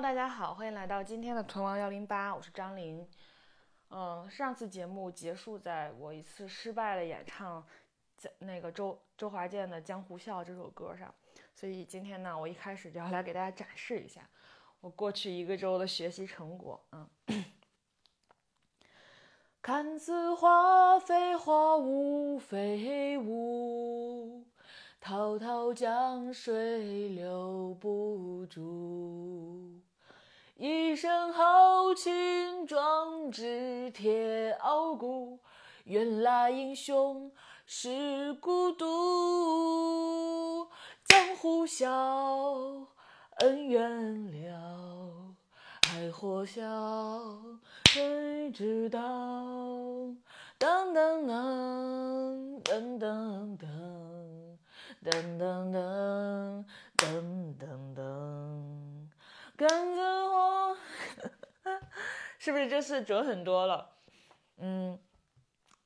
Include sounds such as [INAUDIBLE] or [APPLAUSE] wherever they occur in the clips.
大家好，欢迎来到今天的屯王幺零八，我是张琳。嗯，上次节目结束在我一次失败的演唱，在那个周周华健的《江湖笑》这首歌上，所以今天呢，我一开始就要来给大家展示一下我过去一个周的学习成果。嗯，看似花非花，雾非雾，滔滔江水留不住。一身豪情壮志铁傲骨，原来英雄是孤独。江湖笑，恩怨了，爱或笑，谁知道？噔噔噔噔噔噔噔噔噔噔噔噔。感觉我是不是这次准很多了？嗯，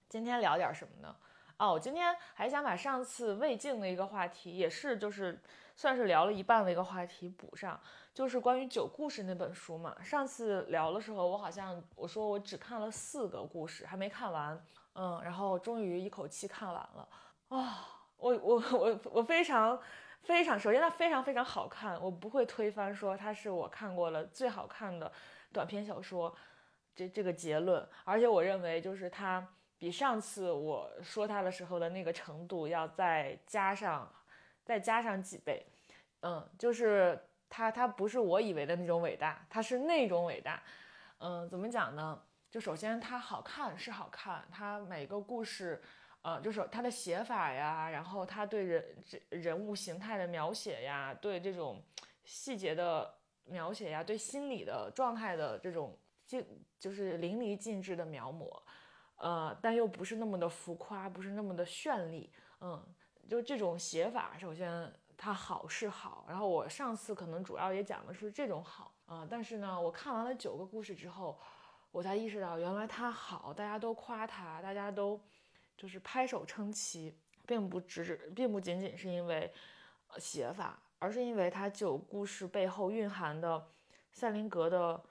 今天聊点什么呢？哦，我今天还想把上次魏晋的一个话题，也是就是算是聊了一半的一个话题补上，就是关于《九故事》那本书嘛。上次聊的时候，我好像我说我只看了四个故事，还没看完。嗯，然后终于一口气看完了。啊，我我我我非常。非常，首先它非常非常好看，我不会推翻说它是我看过了最好看的短篇小说，这这个结论。而且我认为就是他比上次我说他的时候的那个程度要再加上再加上几倍。嗯，就是他他不是我以为的那种伟大，他是那种伟大。嗯，怎么讲呢？就首先他好看是好看，他每个故事。呃，就是他的写法呀，然后他对人这人物形态的描写呀，对这种细节的描写呀，对心理的状态的这种尽就是淋漓尽致的描摹，呃，但又不是那么的浮夸，不是那么的绚丽，嗯，就这种写法，首先它好是好，然后我上次可能主要也讲的是这种好啊，但是呢，我看完了九个故事之后，我才意识到原来它好，大家都夸它，大家都。就是拍手称奇，并不只是并不仅仅是因为写法，而是因为它九故事背后蕴含的赛林格的，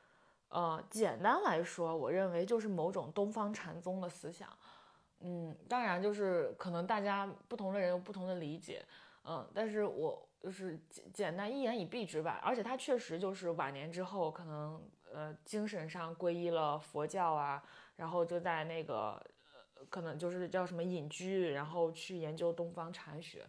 呃，简单来说，我认为就是某种东方禅宗的思想。嗯，当然就是可能大家不同的人有不同的理解，嗯，但是我就是简简单一言以蔽之吧。而且他确实就是晚年之后，可能呃精神上皈依了佛教啊，然后就在那个。可能就是叫什么隐居，然后去研究东方禅学，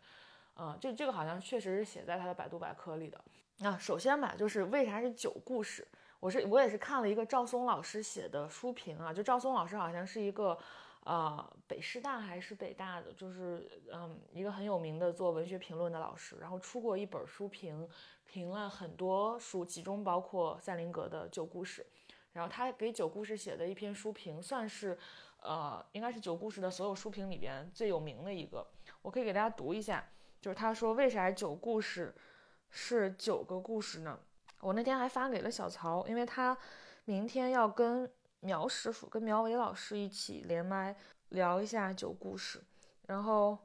嗯，这这个好像确实是写在他的百度百科里的。那首先吧，就是为啥是九故事？我是我也是看了一个赵松老师写的书评啊，就赵松老师好像是一个，呃，北师大还是北大的，就是嗯一个很有名的做文学评论的老师，然后出过一本书评，评了很多书，其中包括赛林格的九故事，然后他给九故事写的一篇书评，算是。呃，应该是九故事的所有书评里边最有名的一个，我可以给大家读一下，就是他说为啥九故事是九个故事呢？我那天还发给了小曹，因为他明天要跟苗师傅、跟苗伟老师一起连麦聊一下九故事，然后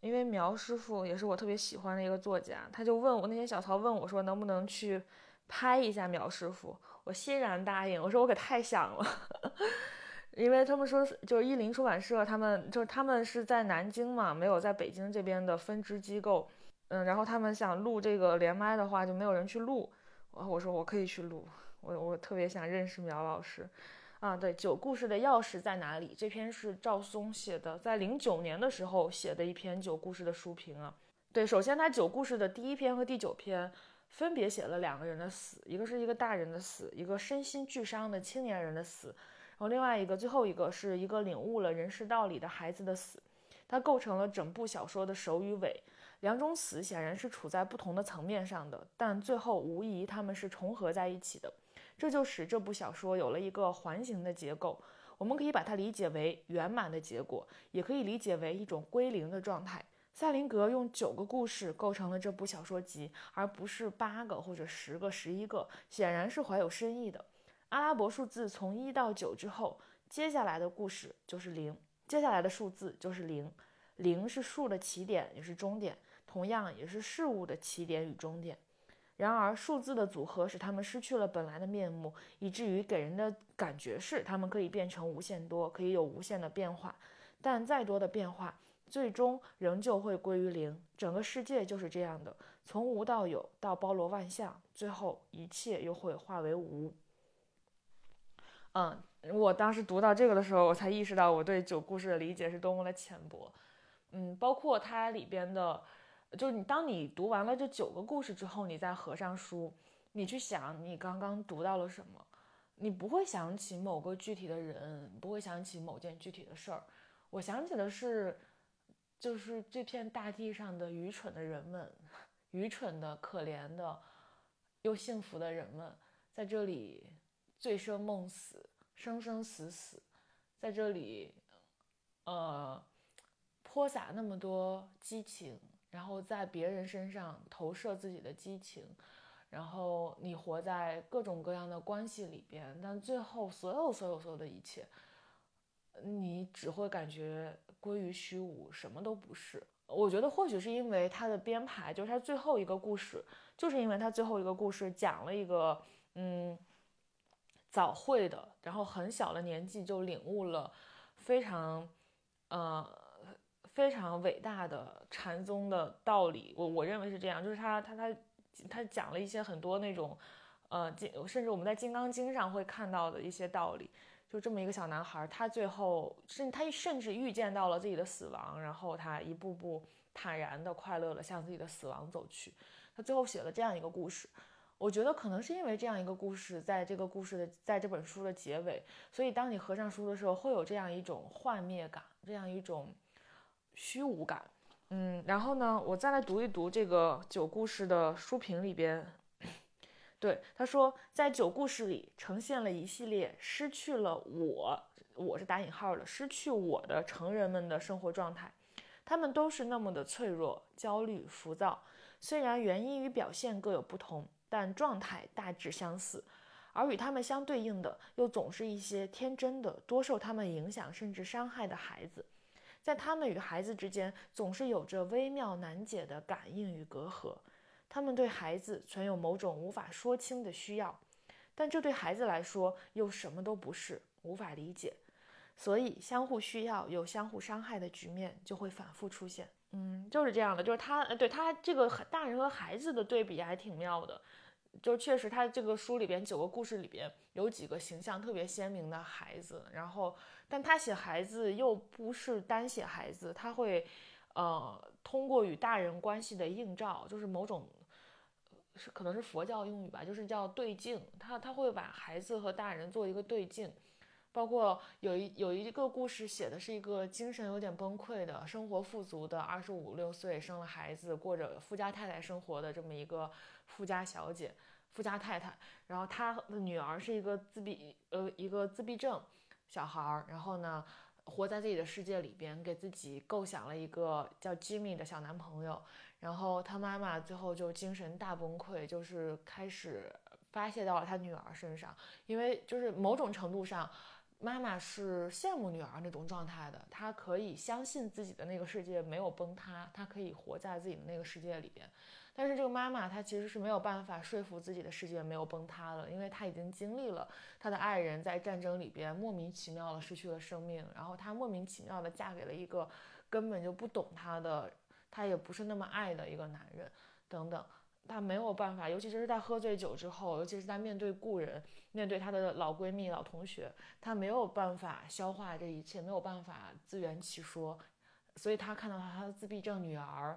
因为苗师傅也是我特别喜欢的一个作家，他就问我那天小曹问我说能不能去拍一下苗师傅，我欣然答应，我说我可太想了。[LAUGHS] 因为他们说，就是译林出版社，他们就是他们是在南京嘛，没有在北京这边的分支机构，嗯，然后他们想录这个连麦的话，就没有人去录，我我说我可以去录，我我特别想认识苗老师，啊，对，九故事的钥匙在哪里？这篇是赵松写的，在零九年的时候写的一篇九故事的书评啊，对，首先他九故事的第一篇和第九篇分别写了两个人的死，一个是一个大人的死，一个身心俱伤的青年人的死。然后另外一个，最后一个是一个领悟了人世道理的孩子的死，它构成了整部小说的首与尾。两种死显然是处在不同的层面上的，但最后无疑他们是重合在一起的。这就使这部小说有了一个环形的结构。我们可以把它理解为圆满的结果，也可以理解为一种归零的状态。赛林格用九个故事构成了这部小说集，而不是八个或者十个、十一个，显然是怀有深意的。阿拉伯数字从一到九之后，接下来的故事就是零，接下来的数字就是零，零是数的起点，也是终点，同样也是事物的起点与终点。然而，数字的组合使它们失去了本来的面目，以至于给人的感觉是它们可以变成无限多，可以有无限的变化。但再多的变化，最终仍旧会归于零。整个世界就是这样的，从无到有，到包罗万象，最后一切又会化为无。嗯，我当时读到这个的时候，我才意识到我对九故事的理解是多么的浅薄。嗯，包括它里边的。就是你，当你读完了这九个故事之后，你再合上书，你去想你刚刚读到了什么，你不会想起某个具体的人，不会想起某件具体的事儿。我想起的是，就是这片大地上的愚蠢的人们，愚蠢的、可怜的，又幸福的人们，在这里醉生梦死，生生死死，在这里，呃，泼洒那么多激情。然后在别人身上投射自己的激情，然后你活在各种各样的关系里边，但最后所有所有所有的一切，你只会感觉归于虚无，什么都不是。我觉得或许是因为他的编排，就是他最后一个故事，就是因为他最后一个故事讲了一个嗯早会的，然后很小的年纪就领悟了非常呃。非常伟大的禅宗的道理，我我认为是这样，就是他他他他讲了一些很多那种，呃，甚至我们在《金刚经》上会看到的一些道理。就这么一个小男孩，他最后甚他甚至预见到了自己的死亡，然后他一步步坦然的、快乐的向自己的死亡走去。他最后写了这样一个故事，我觉得可能是因为这样一个故事，在这个故事的在这本书的结尾，所以当你合上书的时候，会有这样一种幻灭感，这样一种。虚无感，嗯，然后呢，我再来读一读这个九故事的书评里边，对他说，在九故事里呈现了一系列失去了我，我是打引号的，失去我的成人们的生活状态，他们都是那么的脆弱、焦虑、浮躁，虽然原因与表现各有不同，但状态大致相似，而与他们相对应的，又总是一些天真的、多受他们影响甚至伤害的孩子。在他们与孩子之间，总是有着微妙难解的感应与隔阂。他们对孩子存有某种无法说清的需要，但这对孩子来说又什么都不是，无法理解。所以，相互需要又相互伤害的局面就会反复出现。嗯，就是这样的。就是他，对他这个大人和孩子的对比还挺妙的。就确实，他这个书里边九个故事里边有几个形象特别鲜明的孩子，然后。但他写孩子又不是单写孩子，他会，呃，通过与大人关系的映照，就是某种，是可能是佛教用语吧，就是叫对镜。他他会把孩子和大人做一个对镜，包括有一有一个故事写的是一个精神有点崩溃的、生活富足的二十五六岁生了孩子，过着富家太太生活的这么一个富家小姐、富家太太，然后她的女儿是一个自闭呃一个自闭症。小孩儿，然后呢，活在自己的世界里边，给自己构想了一个叫 Jimmy 的小男朋友。然后他妈妈最后就精神大崩溃，就是开始发泄到了他女儿身上。因为就是某种程度上，妈妈是羡慕女儿那种状态的，她可以相信自己的那个世界没有崩塌，她可以活在自己的那个世界里边。但是这个妈妈她其实是没有办法说服自己的世界没有崩塌了，因为她已经经历了她的爱人在战争里边莫名其妙的失去了生命，然后她莫名其妙的嫁给了一个根本就不懂她的，她也不是那么爱的一个男人，等等，她没有办法，尤其是在喝醉酒之后，尤其是在面对故人，面对她的老闺蜜、老同学，她没有办法消化这一切，没有办法自圆其说，所以她看到她的自闭症女儿。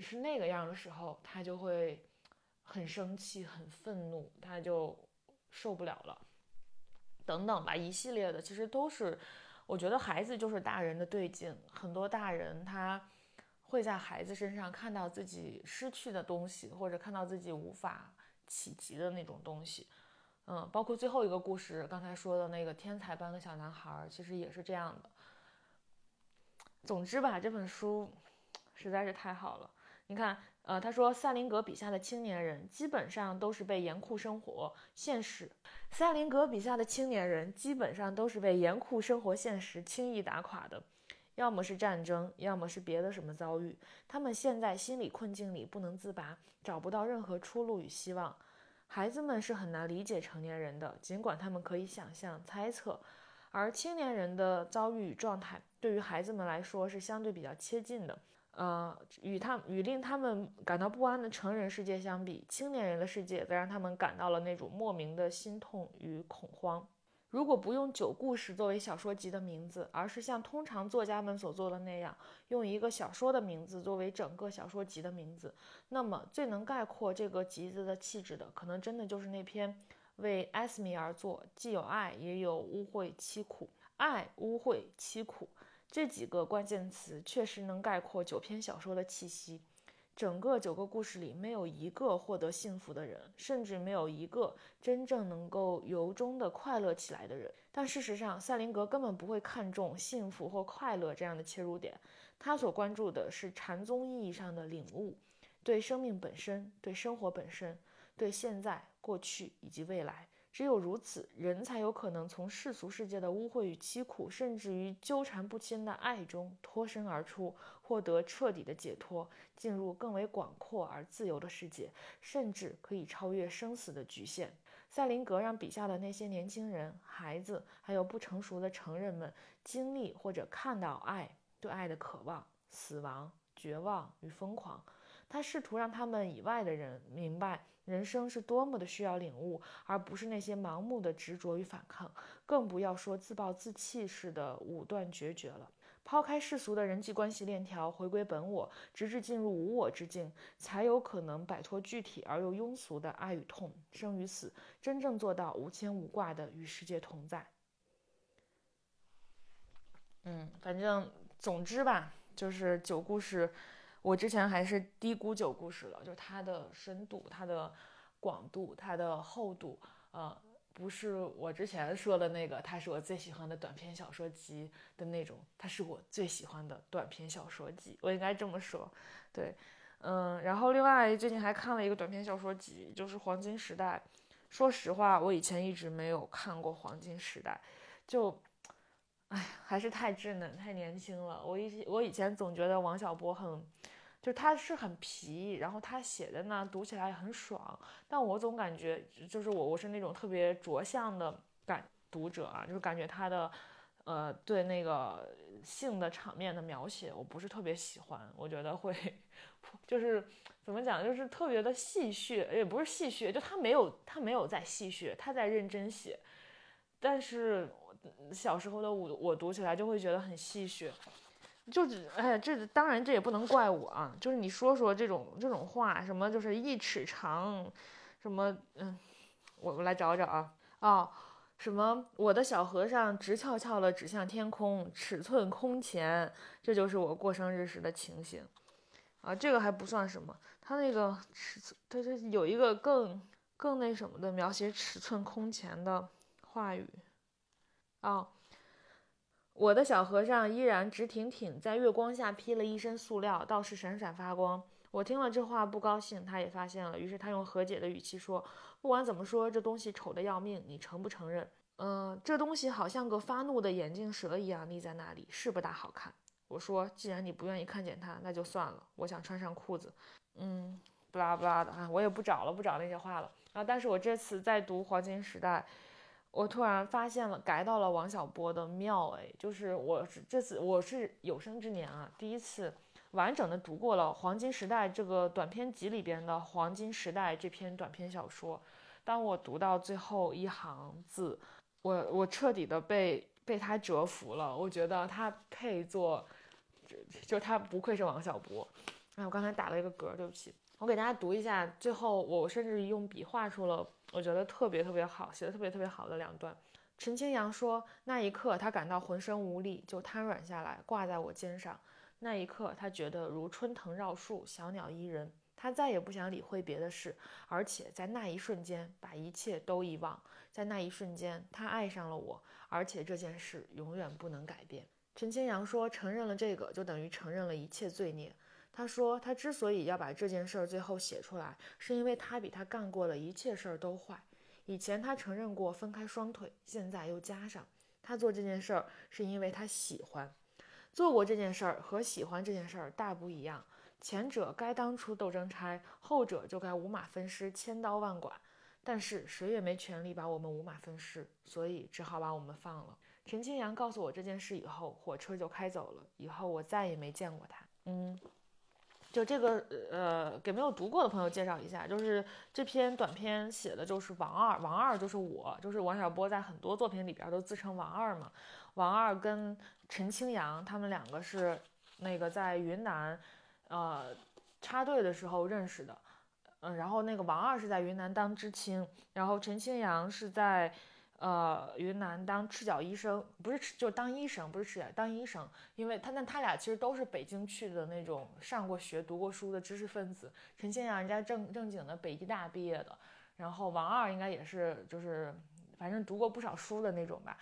是那个样的时候，他就会很生气、很愤怒，他就受不了了，等等吧，一系列的，其实都是，我觉得孩子就是大人的对镜，很多大人他会在孩子身上看到自己失去的东西，或者看到自己无法企及的那种东西，嗯，包括最后一个故事，刚才说的那个天才般的小男孩，其实也是这样的。总之吧，这本书。实在是太好了，你看，呃，他说塞林格笔下的青年人基本上都是被严酷生活现实，塞林格笔下的青年人基本上都是被严酷生活现实轻易打垮的。要么是战争，要么是别的什么遭遇。他们陷在心理困境里不能自拔，找不到任何出路与希望。孩子们是很难理解成年人的，尽管他们可以想象、猜测。而青年人的遭遇与状态，对于孩子们来说是相对比较接近的。呃，与他与令他们感到不安的成人世界相比，青年人的世界则让他们感到了那种莫名的心痛与恐慌。如果不用《九故事》作为小说集的名字，而是像通常作家们所做的那样，用一个小说的名字作为整个小说集的名字，那么最能概括这个集子的气质的，可能真的就是那篇为艾斯米而作，既有爱，也有污秽凄苦。爱、污秽、凄苦。这几个关键词确实能概括九篇小说的气息。整个九个故事里，没有一个获得幸福的人，甚至没有一个真正能够由衷的快乐起来的人。但事实上，塞林格根本不会看重幸福或快乐这样的切入点，他所关注的是禅宗意义上的领悟，对生命本身，对生活本身，对现在、过去以及未来。只有如此，人才有可能从世俗世界的污秽与凄苦，甚至于纠缠不清的爱中脱身而出，获得彻底的解脱，进入更为广阔而自由的世界，甚至可以超越生死的局限。塞林格让笔下的那些年轻人、孩子，还有不成熟的成人们，经历或者看到爱，对爱的渴望、死亡、绝望与疯狂。他试图让他们以外的人明白。人生是多么的需要领悟，而不是那些盲目的执着与反抗，更不要说自暴自弃式的武断决绝了。抛开世俗的人际关系链条，回归本我，直至进入无我之境，才有可能摆脱具体而又庸俗的爱与痛、生与死，真正做到无牵无挂的与世界同在。嗯，反正总之吧，就是九故事。我之前还是低估九故事了，就是它的深度、它的广度、它的厚度，呃，不是我之前说的那个，它是我最喜欢的短篇小说集的那种，它是我最喜欢的短篇小说集，我应该这么说，对，嗯，然后另外最近还看了一个短篇小说集，就是《黄金时代》，说实话，我以前一直没有看过《黄金时代》，就。哎，还是太稚嫩、太年轻了。我以我以前总觉得王小波很，就他是很皮，然后他写的呢读起来很爽。但我总感觉，就是我我是那种特别着相的感读者啊，就是感觉他的，呃，对那个性的场面的描写，我不是特别喜欢。我觉得会，[LAUGHS] 就是怎么讲，就是特别的戏谑，也不是戏谑，就他没有他没有在戏谑，他在认真写，但是。小时候的我，我读起来就会觉得很戏谑，就只哎，这当然这也不能怪我啊，就是你说说这种这种话，什么就是一尺长，什么嗯，我们来找找啊，哦，什么我的小和尚直翘翘的指向天空，尺寸空前，这就是我过生日时的情形，啊，这个还不算什么，他那个尺寸，他他有一个更更那什么的描写尺寸空前的话语。哦，我的小和尚依然直挺挺，在月光下披了一身塑料，倒是闪闪发光。我听了这话不高兴，他也发现了，于是他用和解的语气说：“不管怎么说，这东西丑的要命，你承不承认？”嗯，这东西好像个发怒的眼镜蛇一样立在那里，是不大好看。我说：“既然你不愿意看见它，那就算了。我想穿上裤子。”嗯，不拉不拉的啊，我也不找了，不找那些话了啊。但是我这次在读《黄金时代》。我突然发现了，改到了王小波的妙哎，就是我这次我是有生之年啊，第一次完整的读过了《黄金时代》这个短篇集里边的《黄金时代》这篇短篇小说。当我读到最后一行字，我我彻底的被被他折服了。我觉得他配做，就就他不愧是王小波。哎，我刚才打了一个嗝，对不起。我给大家读一下，最后我甚至用笔画出了我觉得特别特别好，写的特别特别好的两段。陈清扬说：“那一刻，他感到浑身无力，就瘫软下来，挂在我肩上。那一刻，他觉得如春藤绕树，小鸟依人。他再也不想理会别的事，而且在那一瞬间，把一切都遗忘。在那一瞬间，他爱上了我，而且这件事永远不能改变。”陈清扬说：“承认了这个，就等于承认了一切罪孽。”他说，他之所以要把这件事儿最后写出来，是因为他比他干过的一切事儿都坏。以前他承认过分开双腿，现在又加上他做这件事儿是因为他喜欢。做过这件事儿和喜欢这件事儿大不一样，前者该当出斗争差，后者就该五马分尸，千刀万剐。但是谁也没权利把我们五马分尸，所以只好把我们放了。陈清扬告诉我这件事以后，火车就开走了。以后我再也没见过他。嗯。就这个，呃，给没有读过的朋友介绍一下，就是这篇短篇写的就是王二，王二就是我，就是王小波在很多作品里边都自称王二嘛。王二跟陈清扬他们两个是那个在云南，呃，插队的时候认识的，嗯，然后那个王二是在云南当知青，然后陈清扬是在。呃，云南当赤脚医生，不是赤，就是当医生，不是赤脚当医生，因为他那他俩其实都是北京去的那种上过学、读过书的知识分子。陈庆阳人家正正经的北医大毕业的，然后王二应该也是，就是反正读过不少书的那种吧。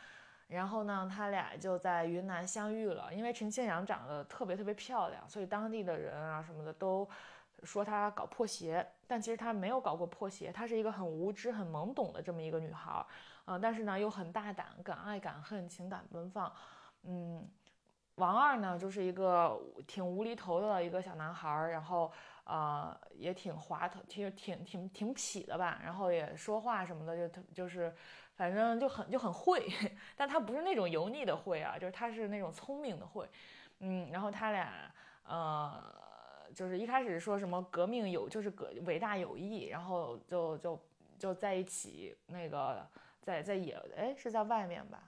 然后呢，他俩就在云南相遇了，因为陈庆阳长得特别特别漂亮，所以当地的人啊什么的都说他搞破鞋，但其实他没有搞过破鞋，她是一个很无知、很懵懂的这么一个女孩。嗯，但是呢又很大胆，敢爱敢恨，情感奔放。嗯，王二呢就是一个挺无厘头的一个小男孩儿，然后呃也挺滑头，挺挺挺挺痞的吧，然后也说话什么的就特就是，反正就很就很会，[LAUGHS] 但他不是那种油腻的会啊，就是他是那种聪明的会。嗯，然后他俩呃就是一开始说什么革命有就是革伟大友谊，然后就就就在一起那个。在在野哎是在外面吧，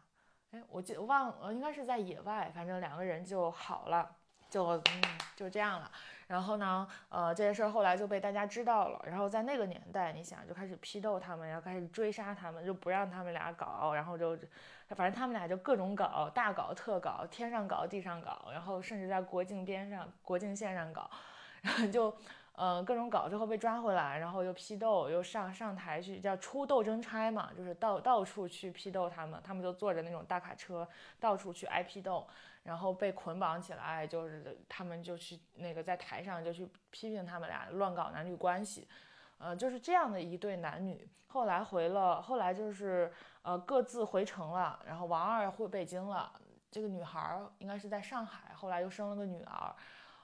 哎我记忘呃应该是在野外，反正两个人就好了，就嗯就这样了。然后呢，呃这件事后来就被大家知道了。然后在那个年代，你想就开始批斗他们，要开始追杀他们，就不让他们俩搞。然后就反正他们俩就各种搞，大搞特搞，天上搞地上搞，然后甚至在国境边上、国境线上搞，然后 [LAUGHS] 就。呃，各种搞之后被抓回来，然后又批斗，又上上台去叫出斗争差嘛，就是到到处去批斗他们，他们就坐着那种大卡车到处去挨批斗，然后被捆绑起来，就是他们就去那个在台上就去批评他们俩乱搞男女关系，呃，就是这样的一对男女，后来回了，后来就是呃各自回城了，然后王二回北京了，这个女孩应该是在上海，后来又生了个女儿，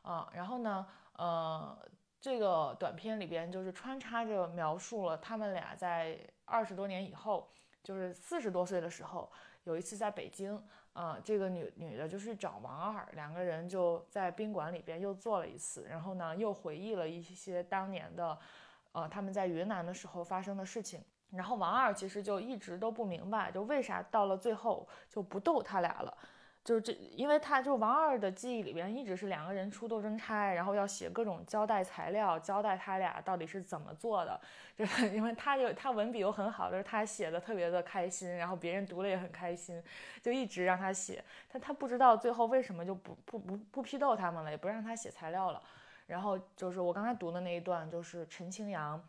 啊，然后呢，呃。这个短片里边就是穿插着描述了他们俩在二十多年以后，就是四十多岁的时候，有一次在北京，啊，这个女女的就是找王二，两个人就在宾馆里边又做了一次，然后呢又回忆了一些当年的，呃，他们在云南的时候发生的事情，然后王二其实就一直都不明白，就为啥到了最后就不逗他俩了。就是这，因为他就王二的记忆里边一直是两个人出斗争差，然后要写各种交代材料，交代他俩到底是怎么做的。就因为他有他文笔又很好，就是他写的特别的开心，然后别人读了也很开心，就一直让他写。但他不知道最后为什么就不不不不批斗他们了，也不让他写材料了。然后就是我刚才读的那一段，就是陈清扬。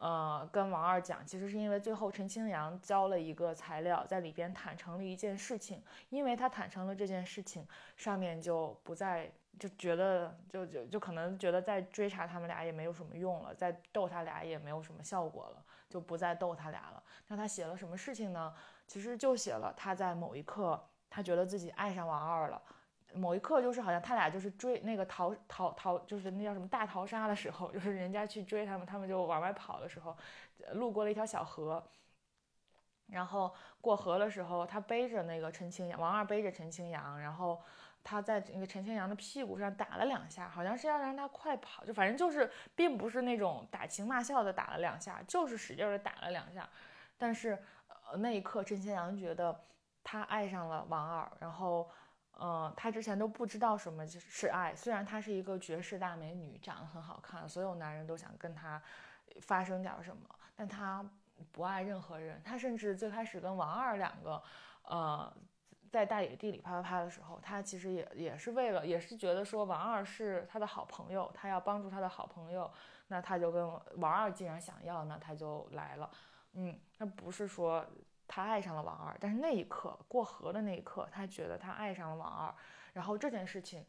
呃，跟王二讲，其实是因为最后陈清扬交了一个材料，在里边坦诚了一件事情，因为他坦诚了这件事情，上面就不再就觉得就就就可能觉得再追查他们俩也没有什么用了，再逗他俩也没有什么效果了，就不再逗他俩了。那他写了什么事情呢？其实就写了他在某一刻，他觉得自己爱上王二了。某一刻，就是好像他俩就是追那个逃逃逃，就是那叫什么大逃杀的时候，就是人家去追他们，他们就往外跑的时候，路过了一条小河，然后过河的时候，他背着那个陈清扬，王二背着陈清扬，然后他在那个陈清扬的屁股上打了两下，好像是要让他快跑，就反正就是并不是那种打情骂俏的打了两下，就是使劲的打了两下，但是呃那一刻陈清扬觉得他爱上了王二，然后。嗯，他之前都不知道什么是爱。虽然她是一个绝世大美女，长得很好看，所有男人都想跟她发生点什么，但她不爱任何人。她甚至最开始跟王二两个，呃，在大野地里啪啪啪的时候，她其实也也是为了，也是觉得说王二是她的好朋友，她要帮助她的好朋友，那她就跟王二既然想要，那她就来了。嗯，那不是说。他爱上了王二，但是那一刻过河的那一刻，他觉得他爱上了王二。然后这件事情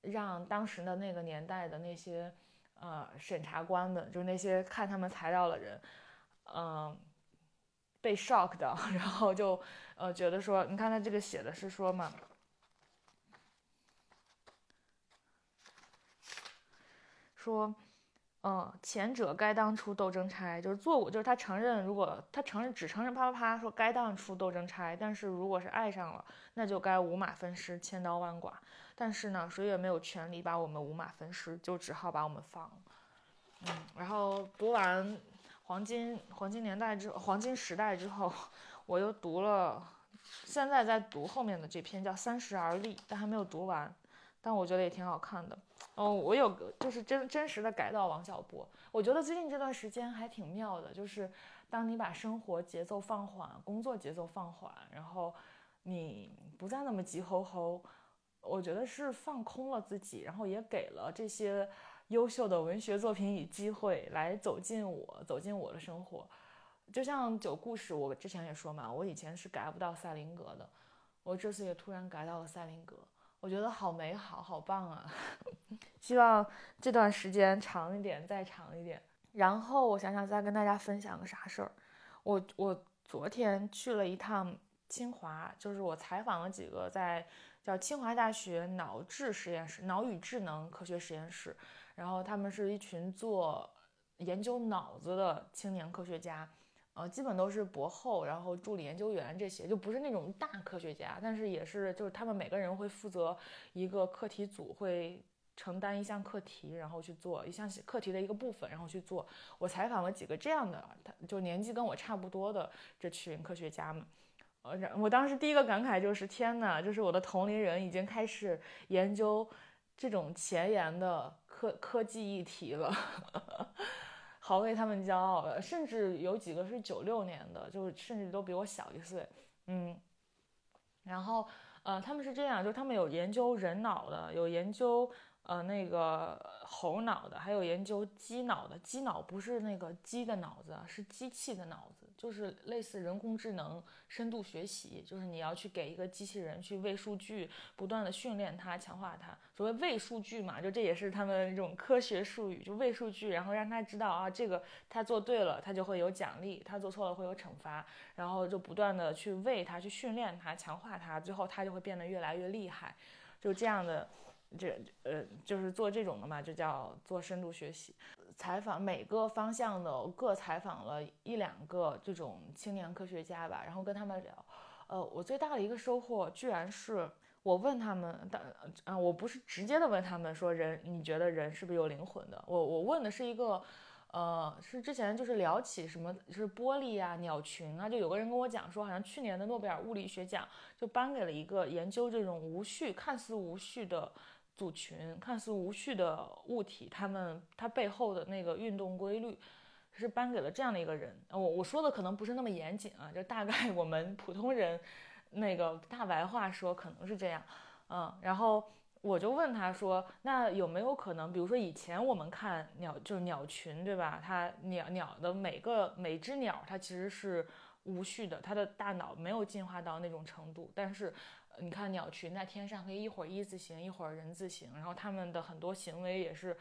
让当时的那个年代的那些，呃，审查官们，就是那些看他们材料的人，嗯，被 shock 的，[LAUGHS] 然后就呃觉得说，你看他这个写的是说嘛，说。嗯，前者该当出斗争差，就是做我，就是他承认，如果他承认只承认啪啪啪说该当出斗争差，但是如果是爱上了，那就该五马分尸，千刀万剐。但是呢，谁也没有权利把我们五马分尸，就只好把我们放。嗯，然后读完黄金黄金年代之黄金时代之后，我又读了，现在在读后面的这篇叫《三十而立》，但还没有读完，但我觉得也挺好看的。哦，我有个就是真真实的改到王小波，我觉得最近这段时间还挺妙的，就是当你把生活节奏放缓，工作节奏放缓，然后你不再那么急吼吼，我觉得是放空了自己，然后也给了这些。优秀的文学作品以机会来走进我，走进我的生活，就像九故事，我之前也说嘛，我以前是改不到赛林格的，我这次也突然改到了赛林格，我觉得好美好，好棒啊！[LAUGHS] 希望这段时间长一点，再长一点。然后我想想再跟大家分享个啥事儿，我我昨天去了一趟清华，就是我采访了几个在叫清华大学脑智实验室、脑与智能科学实验室。然后他们是一群做研究脑子的青年科学家，呃，基本都是博后，然后助理研究员这些，就不是那种大科学家，但是也是，就是他们每个人会负责一个课题组，会承担一项课题，然后去做一项课题的一个部分，然后去做。我采访了几个这样的，他就年纪跟我差不多的这群科学家们，呃，我当时第一个感慨就是，天呐，就是我的同龄人已经开始研究这种前沿的。科科技议题了，[LAUGHS] 好为他们骄傲。甚至有几个是九六年的，就是甚至都比我小一岁。嗯，然后呃，他们是这样，就他们有研究人脑的，有研究呃那个猴脑的，还有研究鸡脑的。鸡脑不是那个鸡的脑子，是机器的脑子。就是类似人工智能、深度学习，就是你要去给一个机器人去喂数据，不断的训练它、强化它。所谓喂数据嘛，就这也是他们这种科学术语，就喂数据，然后让他知道啊，这个他做对了，他就会有奖励；他做错了会有惩罚。然后就不断的去喂它、去训练它、强化它，最后它就会变得越来越厉害。就这样的，这呃，就是做这种的嘛，就叫做深度学习。采访每个方向的各采访了一两个这种青年科学家吧，然后跟他们聊。呃，我最大的一个收获，居然是我问他们，但啊，我不是直接的问他们说人，你觉得人是不是有灵魂的？我我问的是一个，呃，是之前就是聊起什么是玻璃啊、鸟群啊，就有个人跟我讲说，好像去年的诺贝尔物理学奖就颁给了一个研究这种无序、看似无序的。组群看似无序的物体，它们它背后的那个运动规律，是颁给了这样的一个人。我我说的可能不是那么严谨啊，就大概 [LAUGHS] 我们普通人那个大白话说可能是这样。嗯，然后我就问他说，那有没有可能，比如说以前我们看鸟就是鸟群，对吧？它鸟鸟的每个每只鸟，它其实是无序的，它的大脑没有进化到那种程度，但是。你看鸟群在天上可以一会儿一字形，一会儿人字形，然后它们的很多行为也是，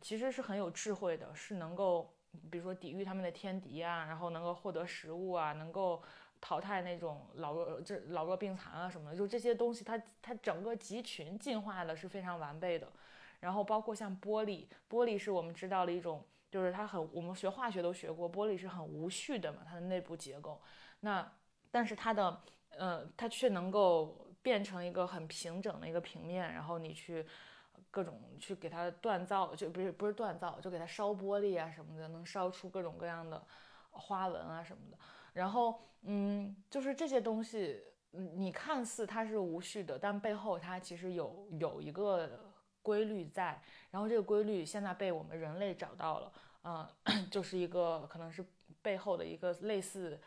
其实是很有智慧的，是能够，比如说抵御他们的天敌啊，然后能够获得食物啊，能够淘汰那种老弱这老弱病残啊什么的，就这些东西，它它整个集群进化的是非常完备的。然后包括像玻璃，玻璃是我们知道的一种，就是它很，我们学化学都学过，玻璃是很无序的嘛，它的内部结构。那但是它的。呃，它却能够变成一个很平整的一个平面，然后你去各种去给它锻造，就不是不是锻造，就给它烧玻璃啊什么的，能烧出各种各样的花纹啊什么的。然后，嗯，就是这些东西，你看似它是无序的，但背后它其实有有一个规律在。然后这个规律现在被我们人类找到了，嗯，[COUGHS] 就是一个可能是背后的一个类似。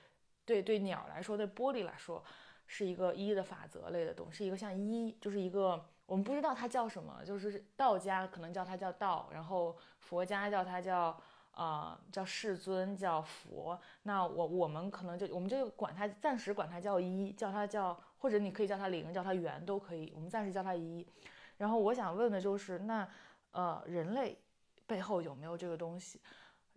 对对，鸟来说，对玻璃来说，是一个一的法则类的东西，是一个像一，就是一个我们不知道它叫什么，就是道家可能叫它叫道，然后佛家叫它叫啊叫世尊叫佛，那我我们可能就我们就管它暂时管它叫一，叫它叫或者你可以叫它零，叫它圆都可以，我们暂时叫它一。然后我想问的就是，那呃人类背后有没有这个东西？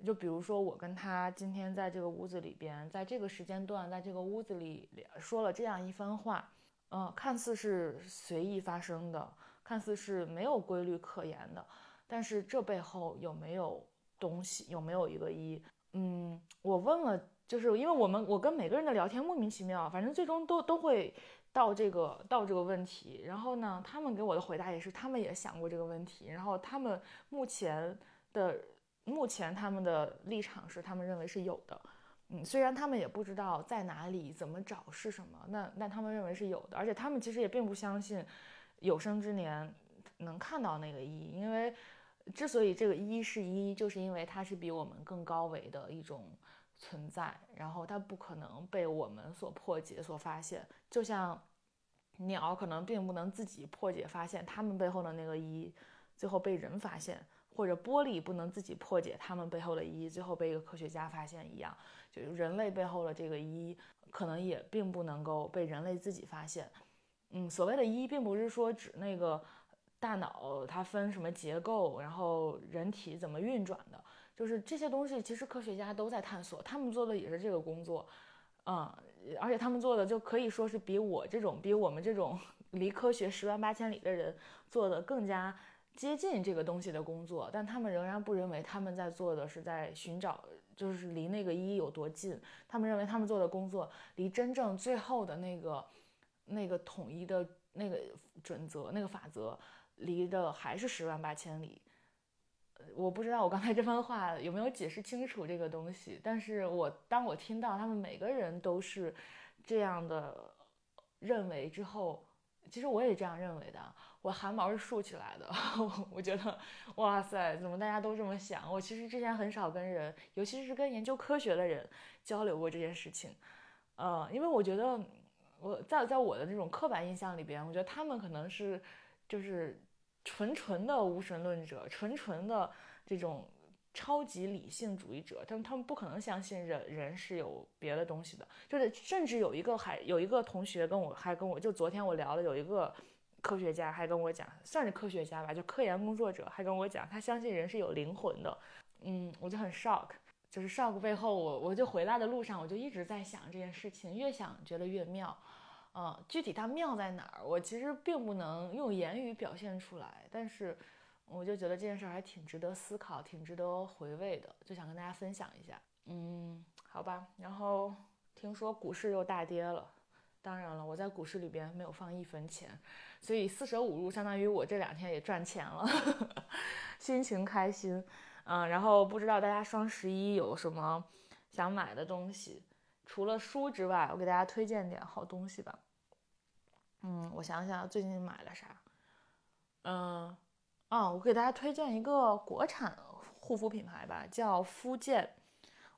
就比如说，我跟他今天在这个屋子里边，在这个时间段，在这个屋子里说了这样一番话，嗯，看似是随意发生的，看似是没有规律可言的，但是这背后有没有东西？有没有一个一？嗯，我问了，就是因为我们我跟每个人的聊天莫名其妙，反正最终都都会到这个到这个问题。然后呢，他们给我的回答也是，他们也想过这个问题。然后他们目前的目前他们的立场是，他们认为是有的。嗯，虽然他们也不知道在哪里怎么找是什么，那那他们认为是有的，而且他们其实也并不相信有生之年能看到那个一，因为之所以这个一是一，就是因为它是比我们更高维的一种存在，然后它不可能被我们所破解、所发现，就像鸟可能并不能自己破解发现它们背后的那个一，最后被人发现。或者玻璃不能自己破解它们背后的一，最后被一个科学家发现一样，就是人类背后的这个一，可能也并不能够被人类自己发现。嗯，所谓的“一”，并不是说指那个大脑它分什么结构，然后人体怎么运转的，就是这些东西，其实科学家都在探索，他们做的也是这个工作。嗯，而且他们做的就可以说是比我这种，比我们这种 [LAUGHS] 离科学十万八千里的人做的更加。接近这个东西的工作，但他们仍然不认为他们在做的是在寻找，就是离那个一有多近。他们认为他们做的工作离真正最后的那个、那个统一的那个准则、那个法则，离的还是十万八千里。我不知道我刚才这番话有没有解释清楚这个东西，但是我当我听到他们每个人都是这样的认为之后。其实我也这样认为的，我汗毛是竖起来的。[LAUGHS] 我觉得，哇塞，怎么大家都这么想？我其实之前很少跟人，尤其是跟研究科学的人交流过这件事情。呃，因为我觉得我在在我的这种刻板印象里边，我觉得他们可能是就是纯纯的无神论者，纯纯的这种。超级理性主义者，他们他们不可能相信人人是有别的东西的，就是甚至有一个还有一个同学跟我还跟我就昨天我聊的有一个科学家还跟我讲，算是科学家吧，就科研工作者还跟我讲，他相信人是有灵魂的，嗯，我就很 shock，就是 shock 背后我我就回来的路上我就一直在想这件事情，越想觉得越妙，嗯，具体它妙在哪儿，我其实并不能用言语表现出来，但是。我就觉得这件事儿还挺值得思考，挺值得回味的，就想跟大家分享一下。嗯，好吧。然后听说股市又大跌了，当然了，我在股市里边没有放一分钱，所以四舍五入相当于我这两天也赚钱了，[LAUGHS] 心情开心。嗯，然后不知道大家双十一有什么想买的东西？除了书之外，我给大家推荐点好东西吧。嗯，我想想最近买了啥？嗯。啊，我给大家推荐一个国产护肤品牌吧，叫肤健。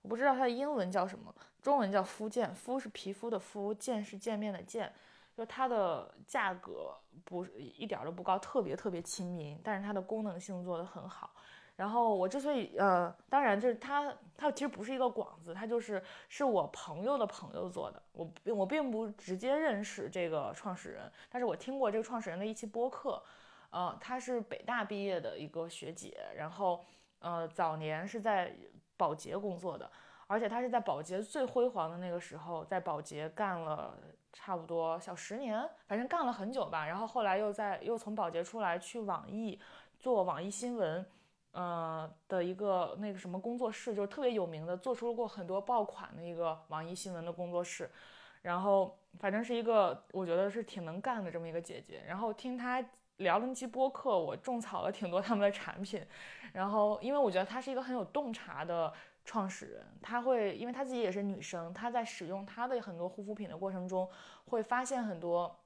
我不知道它的英文叫什么，中文叫肤健。肤是皮肤的肤，健是见面的健。就它的价格不一点都不高，特别特别亲民，但是它的功能性做得很好。然后我之所以呃，当然就是它，它其实不是一个广子，它就是是我朋友的朋友做的。我我并不直接认识这个创始人，但是我听过这个创始人的一期播客。呃，她是北大毕业的一个学姐，然后呃，早年是在保洁工作的，而且她是在保洁最辉煌的那个时候，在保洁干了差不多小十年，反正干了很久吧。然后后来又在又从保洁出来去网易做网易新闻，呃的一个那个什么工作室，就是特别有名的，做出了过很多爆款的一个网易新闻的工作室。然后反正是一个我觉得是挺能干的这么一个姐姐。然后听她。聊了那期播客，我种草了挺多他们的产品，然后因为我觉得他是一个很有洞察的创始人，他会因为他自己也是女生，他在使用他的很多护肤品的过程中，会发现很多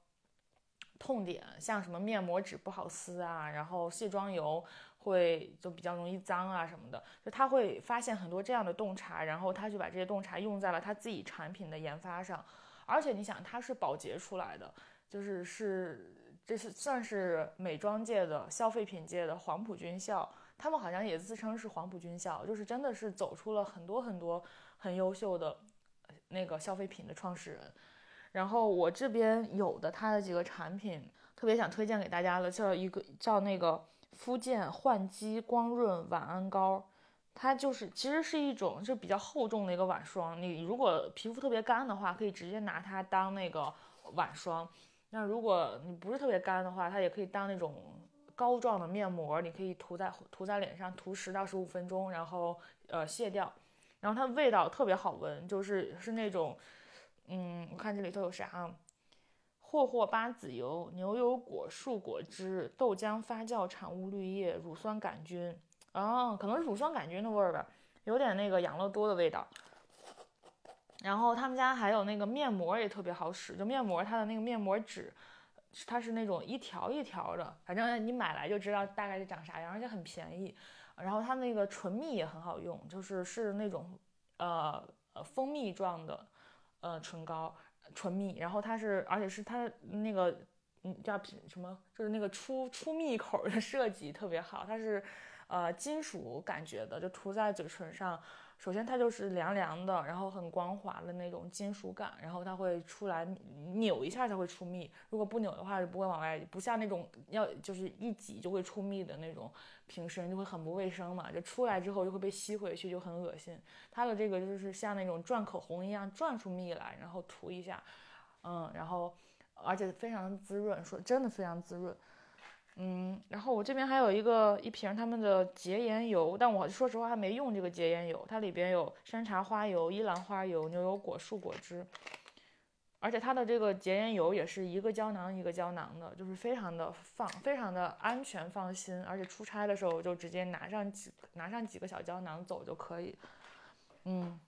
痛点，像什么面膜纸不好撕啊，然后卸妆油会就比较容易脏啊什么的，就他会发现很多这样的洞察，然后他就把这些洞察用在了他自己产品的研发上，而且你想他是保洁出来的，就是是。这是算是美妆界的消费品界的黄埔军校，他们好像也自称是黄埔军校，就是真的是走出了很多很多很优秀的那个消费品的创始人。然后我这边有的他的几个产品，特别想推荐给大家的，叫一个叫那个肤健焕肌光润晚安膏，它就是其实是一种就比较厚重的一个晚霜。你如果皮肤特别干的话，可以直接拿它当那个晚霜。那如果你不是特别干的话，它也可以当那种膏状的面膜，你可以涂在涂在脸上，涂十到十五分钟，然后呃卸掉。然后它味道特别好闻，就是是那种，嗯，我看这里头有啥啊？霍霍巴籽油、牛油果树果汁、豆浆发酵产物滤液、乳酸杆菌，啊，可能是乳酸杆菌的味儿吧，有点那个养乐多的味道。然后他们家还有那个面膜也特别好使，就面膜它的那个面膜纸，它是那种一条一条的，反正你买来就知道大概是长啥样，而且很便宜。然后它那个唇蜜也很好用，就是是那种呃呃蜂蜜状的呃唇膏唇蜜，然后它是而且是它那个嗯叫什么，就是那个出出蜜口的设计特别好，它是呃金属感觉的，就涂在嘴唇上。首先它就是凉凉的，然后很光滑的那种金属感，然后它会出来扭一下才会出蜜，如果不扭的话就不会往外，不像那种要就是一挤就会出蜜的那种瓶身就会很不卫生嘛，就出来之后就会被吸回去就很恶心。它的这个就是像那种转口红一样转出蜜来，然后涂一下，嗯，然后而且非常滋润，说真的非常滋润。嗯，然后我这边还有一个一瓶他们的洁颜油，但我说实话还没用这个洁颜油，它里边有山茶花油、依兰花油、牛油果树果汁，而且它的这个洁颜油也是一个胶囊一个胶囊的，就是非常的放，非常的安全放心，而且出差的时候就直接拿上几拿上几个小胶囊走就可以，嗯，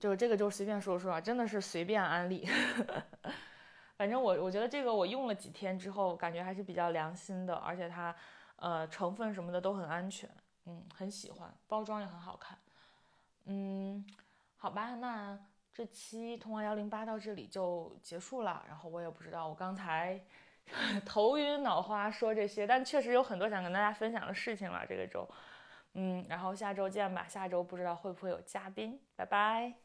就这个就随便说说啊，真的是随便安利。[LAUGHS] 反正我我觉得这个我用了几天之后，感觉还是比较良心的，而且它，呃，成分什么的都很安全，嗯，很喜欢，包装也很好看，嗯，好吧，那这期通话幺零八到这里就结束了。然后我也不知道，我刚才 [LAUGHS] 头晕脑花说这些，但确实有很多想跟大家分享的事情了。这个周，嗯，然后下周见吧，下周不知道会不会有嘉宾，拜拜。